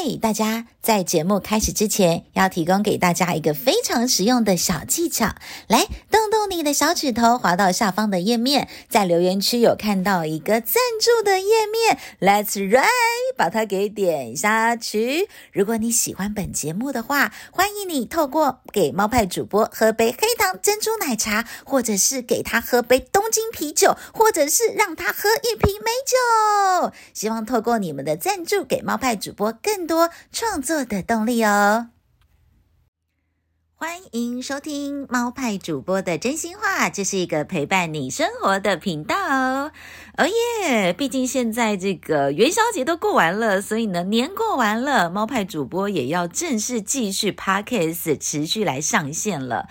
嗨，大家！在节目开始之前，要提供给大家一个非常实用的小技巧。来，动动你的小指头，滑到下方的页面，在留言区有看到一个赞助的页面，Let's right，把它给点下去。如果你喜欢本节目的话，欢迎你透过给猫派主播喝杯黑糖珍珠奶茶，或者是给他喝杯东京啤酒，或者是让他喝一瓶美酒。希望透过你们的赞助，给猫派主播更多创作的动力哦！欢迎收听猫派主播的真心话，这是一个陪伴你生活的频道哦。哦耶！毕竟现在这个元宵节都过完了，所以呢，年过完了，猫派主播也要正式继续 Podcast 持续来上线了。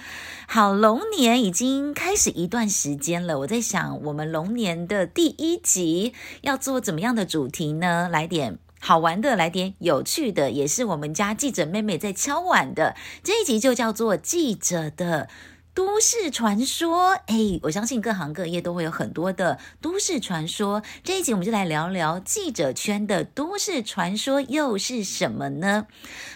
好，龙年已经开始一段时间了，我在想，我们龙年的第一集要做怎么样的主题呢？来点。好玩的，来点有趣的，也是我们家记者妹妹在敲碗的。这一集就叫做记者的都市传说，哎，我相信各行各业都会有很多的都市传说。这一集我们就来聊聊记者圈的都市传说又是什么呢？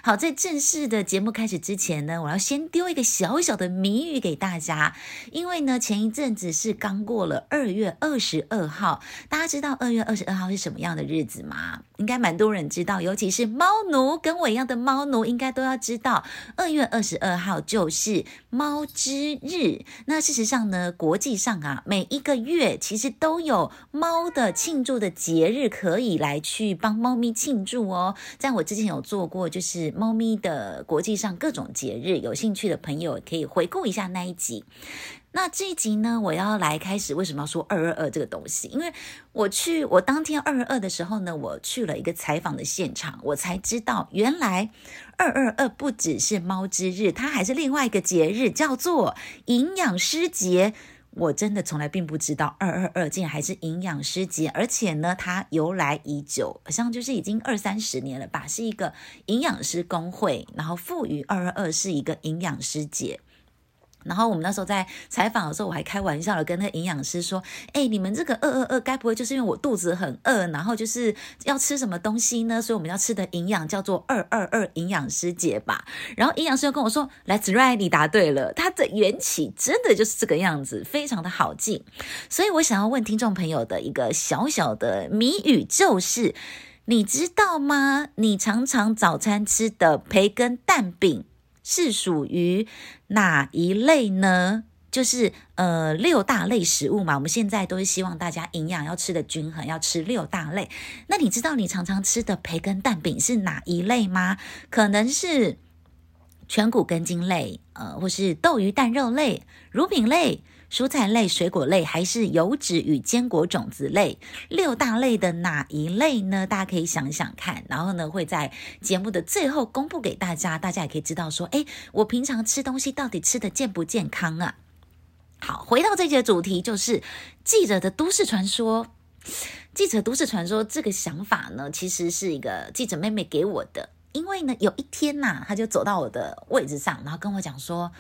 好，在正式的节目开始之前呢，我要先丢一个小小的谜语给大家，因为呢，前一阵子是刚过了二月二十二号，大家知道二月二十二号是什么样的日子吗？应该蛮多人知道，尤其是猫奴，跟我一样的猫奴应该都要知道，二月二十二号就是猫之日，那事实上呢，国际上啊，每一个月其实都有猫的庆祝的节日可以来去帮猫咪庆祝哦。在我之前有做过，就是猫咪的国际上各种节日，有兴趣的朋友可以回顾一下那一集。那这一集呢，我要来开始为什么要说二二二这个东西？因为我去，我当天二二二的时候呢，我去了一个采访的现场，我才知道原来二二二不只是猫之日，它还是另外一个节日，叫做营养师节。我真的从来并不知道二二二竟然还是营养师节，而且呢，它由来已久，好像就是已经二三十年了吧，是一个营养师工会，然后赋予二二二是一个营养师节。然后我们那时候在采访的时候，我还开玩笑的跟那个营养师说：“哎，你们这个二二二，该不会就是因为我肚子很饿，然后就是要吃什么东西呢？所以我们要吃的营养叫做二二二营养师节吧？”然后营养师又跟我说：“Let's right，你答对了，它的缘起真的就是这个样子，非常的好记。”所以我想要问听众朋友的一个小小的谜语就是：你知道吗？你常常早餐吃的培根蛋饼。是属于哪一类呢？就是呃六大类食物嘛。我们现在都是希望大家营养要吃的均衡，要吃六大类。那你知道你常常吃的培根蛋饼是哪一类吗？可能是全谷根茎类，呃，或是豆鱼蛋肉类、乳品类。蔬菜类、水果类还是油脂与坚果种子类，六大类的哪一类呢？大家可以想想看，然后呢，会在节目的最后公布给大家，大家也可以知道说，诶，我平常吃东西到底吃得健不健康啊？好，回到这节主题，就是记者的都市传说。记者都市传说这个想法呢，其实是一个记者妹妹给我的，因为呢，有一天呐、她就走到我的位置上，然后跟我讲说。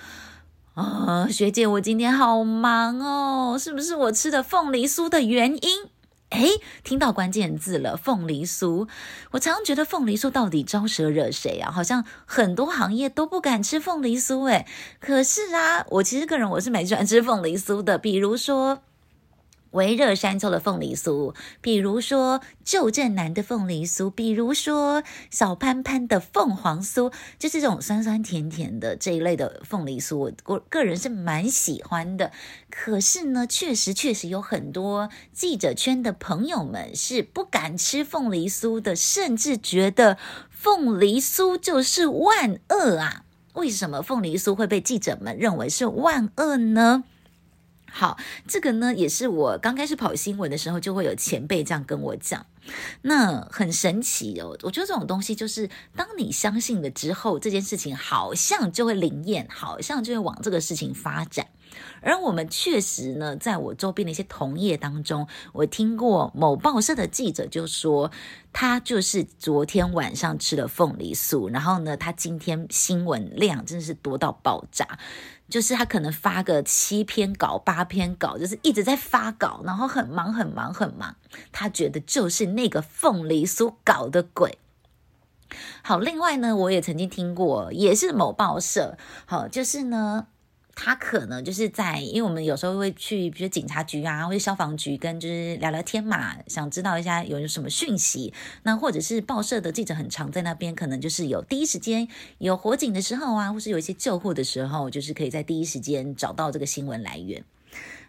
啊、哦，学姐，我今天好忙哦，是不是我吃的凤梨酥的原因？诶，听到关键字了，凤梨酥。我常常觉得凤梨酥到底招蛇惹谁啊？好像很多行业都不敢吃凤梨酥，诶，可是啊，我其实个人我是蛮喜欢吃凤梨酥的，比如说。微热山丘的凤梨酥，比如说旧振南的凤梨酥，比如说小潘潘的凤凰酥，就是这种酸酸甜甜的这一类的凤梨酥，我个个人是蛮喜欢的。可是呢，确实确实有很多记者圈的朋友们是不敢吃凤梨酥的，甚至觉得凤梨酥就是万恶啊！为什么凤梨酥会被记者们认为是万恶呢？好，这个呢也是我刚开始跑新闻的时候，就会有前辈这样跟我讲。那很神奇哦，我觉得这种东西就是，当你相信了之后，这件事情好像就会灵验，好像就会往这个事情发展。而我们确实呢，在我周边的一些同业当中，我听过某报社的记者就说，他就是昨天晚上吃了凤梨酥，然后呢，他今天新闻量真的是多到爆炸。就是他可能发个七篇稿、八篇稿，就是一直在发稿，然后很忙、很忙、很忙。他觉得就是那个凤梨酥搞的鬼。好，另外呢，我也曾经听过，也是某报社，好，就是呢。他可能就是在，因为我们有时候会去，比如警察局啊，或者消防局，跟就是聊聊天嘛，想知道一下有什么讯息。那或者是报社的记者很常在那边，可能就是有第一时间有火警的时候啊，或是有一些救护的时候，就是可以在第一时间找到这个新闻来源。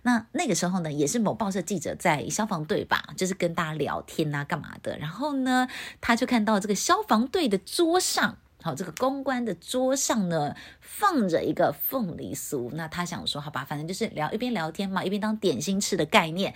那那个时候呢，也是某报社记者在消防队吧，就是跟大家聊天啊，干嘛的。然后呢，他就看到这个消防队的桌上。好，这个公关的桌上呢，放着一个凤梨酥。那他想说，好吧，反正就是聊一边聊天嘛，一边当点心吃的概念。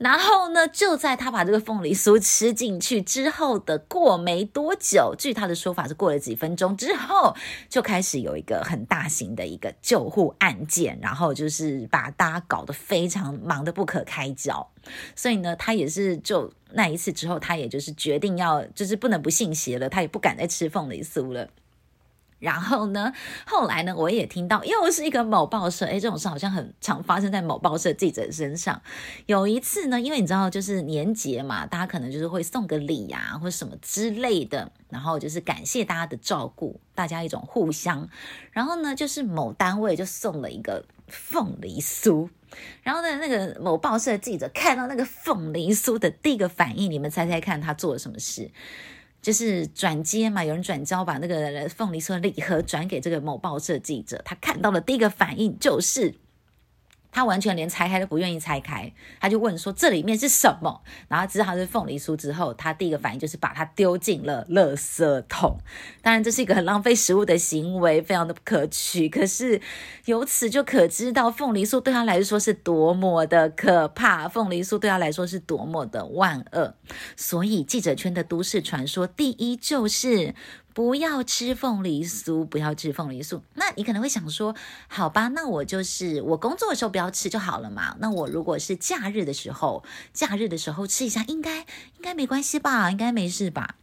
然后呢，就在他把这个凤梨酥吃进去之后的过没多久，据他的说法是过了几分钟之后，就开始有一个很大型的一个救护案件，然后就是把大家搞得非常忙得不可开交。所以呢，他也是就那一次之后，他也就是决定要就是不能不信邪了，他也不敢再吃凤梨酥了。然后呢，后来呢，我也听到又是一个某报社，诶，这种事好像很常发生在某报社记者身上。有一次呢，因为你知道，就是年节嘛，大家可能就是会送个礼呀、啊，或什么之类的，然后就是感谢大家的照顾，大家一种互相。然后呢，就是某单位就送了一个凤梨酥，然后呢，那个某报社记者看到那个凤梨酥的第一个反应，你们猜猜看，他做了什么事？就是转接嘛，有人转交把那个凤梨酥礼盒转给这个某报社记者，他看到的第一个反应就是。他完全连拆开都不愿意拆开，他就问说：“这里面是什么？”然后知道它是凤梨酥之后，他第一个反应就是把它丢进了垃圾桶。当然，这是一个很浪费食物的行为，非常的不可取。可是由此就可知道，凤梨酥对他来说是多么的可怕，凤梨酥对他来说是多么的万恶。所以，记者圈的都市传说第一就是。不要吃凤梨酥，不要吃凤梨酥。那你可能会想说，好吧，那我就是我工作的时候不要吃就好了嘛。那我如果是假日的时候，假日的时候吃一下，应该应该没关系吧？应该没事吧？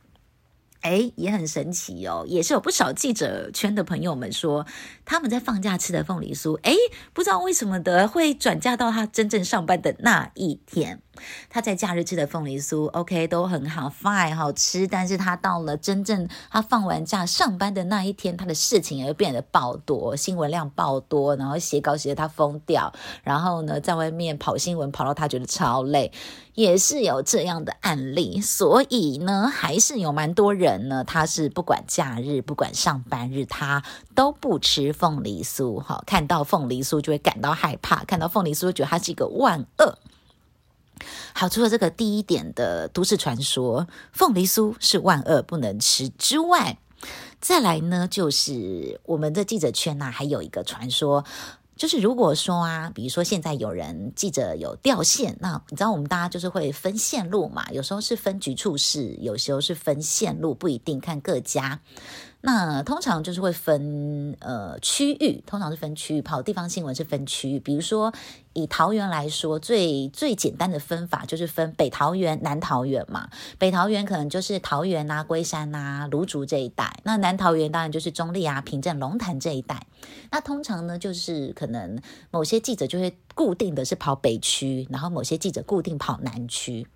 诶，也很神奇哦，也是有不少记者圈的朋友们说，他们在放假吃的凤梨酥，诶，不知道为什么的会转嫁到他真正上班的那一天。他在假日吃的凤梨酥，OK 都很好，fine 好吃。但是他到了真正他放完假上班的那一天，他的事情也会变得爆多，新闻量爆多，然后写稿写得他疯掉，然后呢，在外面跑新闻跑到他觉得超累，也是有这样的案例。所以呢，还是有蛮多人人呢，他是不管假日不管上班日，他都不吃凤梨酥。哈，看到凤梨酥就会感到害怕，看到凤梨酥就觉得它是一个万恶。好，除了这个第一点的都市传说，凤梨酥是万恶不能吃之外，再来呢，就是我们的记者圈呐、啊，还有一个传说，就是如果说啊，比如说现在有人记者有掉线，那你知道我们大家就是会分线路嘛，有时候是分局处室，有时候是分线路，不一定看各家。那通常就是会分呃区域，通常是分区域，跑地方新闻是分区域。比如说以桃园来说，最最简单的分法就是分北桃园、南桃园嘛。北桃园可能就是桃园啊、龟山啊、芦竹这一带，那南桃园当然就是中坜啊、平镇、龙潭这一带。那通常呢，就是可能某些记者就会固定的是跑北区，然后某些记者固定跑南区。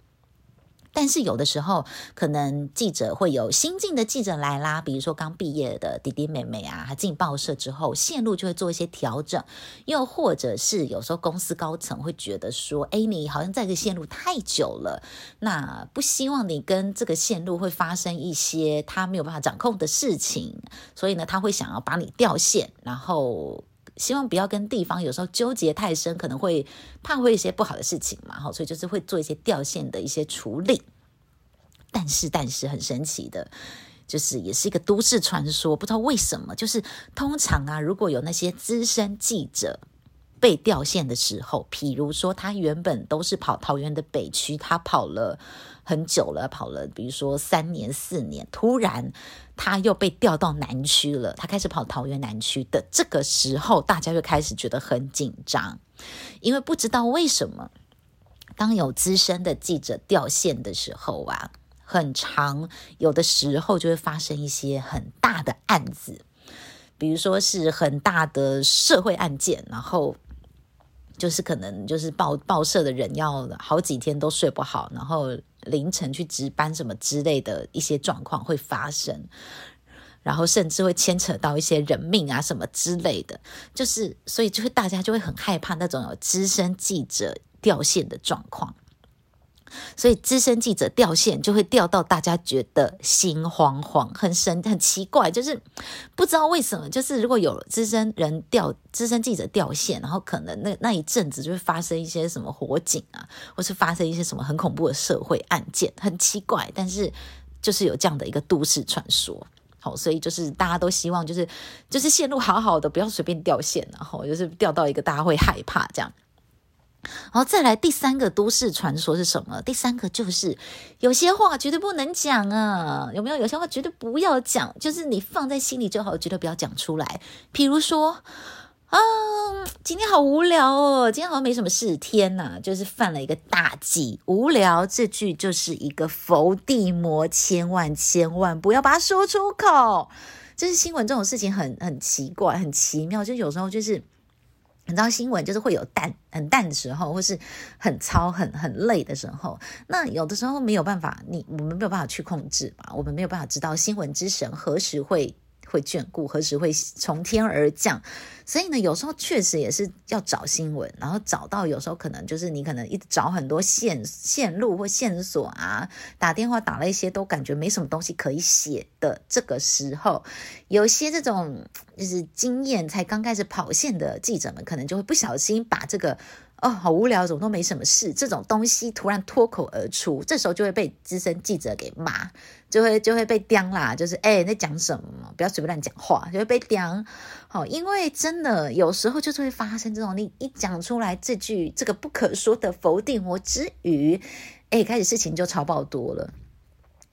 但是有的时候，可能记者会有新进的记者来啦，比如说刚毕业的弟弟妹妹啊，他进报社之后，线路就会做一些调整，又或者是有时候公司高层会觉得说，哎，你好像在这个线路太久了，那不希望你跟这个线路会发生一些他没有办法掌控的事情，所以呢，他会想要把你调线，然后。希望不要跟地方有时候纠结太深，可能会怕会一些不好的事情嘛，哈，所以就是会做一些掉线的一些处理。但是，但是很神奇的，就是也是一个都市传说，不知道为什么，就是通常啊，如果有那些资深记者被调线的时候，譬如说他原本都是跑桃园的北区，他跑了。很久了，跑了，比如说三年四年，突然他又被调到南区了。他开始跑桃园南区的这个时候，大家就开始觉得很紧张，因为不知道为什么，当有资深的记者调线的时候啊，很长有的时候就会发生一些很大的案子，比如说是很大的社会案件，然后。就是可能就是报报社的人要好几天都睡不好，然后凌晨去值班什么之类的一些状况会发生，然后甚至会牵扯到一些人命啊什么之类的，就是所以就会大家就会很害怕那种有资深记者掉线的状况。所以资深记者掉线就会掉到大家觉得心慌慌，很神很奇怪，就是不知道为什么，就是如果有资深人掉资深记者掉线，然后可能那那一阵子就会发生一些什么火警啊，或是发生一些什么很恐怖的社会案件，很奇怪，但是就是有这样的一个都市传说，好，所以就是大家都希望就是就是线路好好的，不要随便掉线，然后就是掉到一个大家会害怕这样。然后再来第三个都市传说是什么？第三个就是有些话绝对不能讲啊，有没有？有些话绝对不要讲，就是你放在心里就好，绝对不要讲出来。比如说，啊，今天好无聊哦，今天好像没什么事，天哪，就是犯了一个大忌。无聊这句就是一个伏地魔，千万千万不要把它说出口。就是新闻这种事情很很奇怪，很奇妙，就有时候就是。你知道新闻就是会有淡很淡的时候，或是很糙很很累的时候。那有的时候没有办法，你我们没有办法去控制嘛，我们没有办法知道新闻之神何时会。会眷顾，何时会从天而降？所以呢，有时候确实也是要找新闻，然后找到有时候可能就是你可能一找很多线线路或线索啊，打电话打了一些都感觉没什么东西可以写的这个时候，有些这种就是经验才刚开始跑线的记者们，可能就会不小心把这个。哦，好无聊，怎么都没什么事。这种东西突然脱口而出，这时候就会被资深记者给骂，就会就会被刁啦。就是哎，在讲什么？不要随便乱讲话，就会被刁。好，因为真的有时候就是会发生这种，你一讲出来这句这个不可说的否定我之语，哎，开始事情就超爆多了，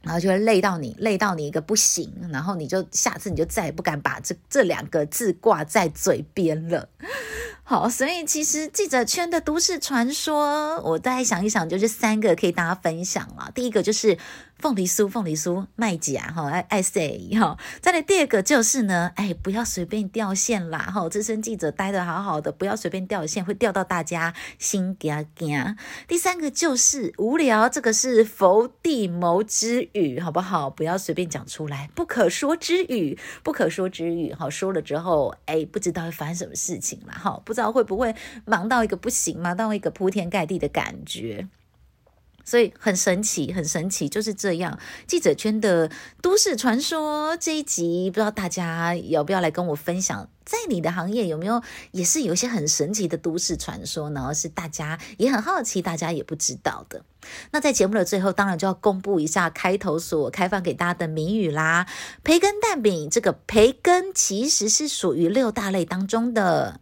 然后就会累到你，累到你一个不行，然后你就下次你就再也不敢把这这两个字挂在嘴边了。好，所以其实记者圈的都市传说，我再想一想，就是三个可以大家分享了。第一个就是。凤梨酥，凤梨酥卖假哈，爱爱 say 哈。再来第二个就是呢，哎，不要随便掉线啦哈。资深记者待得好好的，不要随便掉线，会掉到大家心惊惊。第三个就是无聊，这个是伏地魔之语，好不好？不要随便讲出来，不可说之语，不可说之语。好，说了之后，哎，不知道会发生什么事情啦。哈，不知道会不会忙到一个不行，忙到一个铺天盖地的感觉。所以很神奇，很神奇，就是这样。记者圈的都市传说这一集，不知道大家要不要来跟我分享，在你的行业有没有也是有一些很神奇的都市传说呢？是大家也很好奇，大家也不知道的。那在节目的最后，当然就要公布一下开头所开放给大家的谜语啦。培根蛋饼，这个培根其实是属于六大类当中的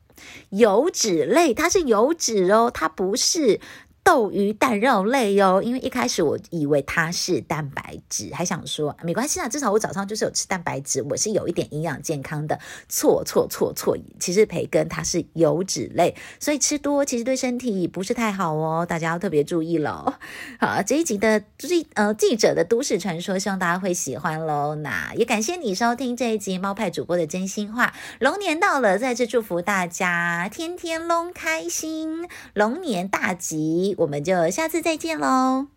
油脂类，它是油脂哦，它不是。豆鱼蛋肉类哟，因为一开始我以为它是蛋白质，还想说没关系啊，至少我早上就是有吃蛋白质，我是有一点营养健康的。错错错错，其实培根它是油脂类，所以吃多其实对身体不是太好哦，大家要特别注意喽。好，这一集的记呃记者的都市传说，希望大家会喜欢喽。那也感谢你收听这一集猫派主播的真心话。龙年到了，再次祝福大家天天龙开心，龙年大吉。我们就下次再见喽。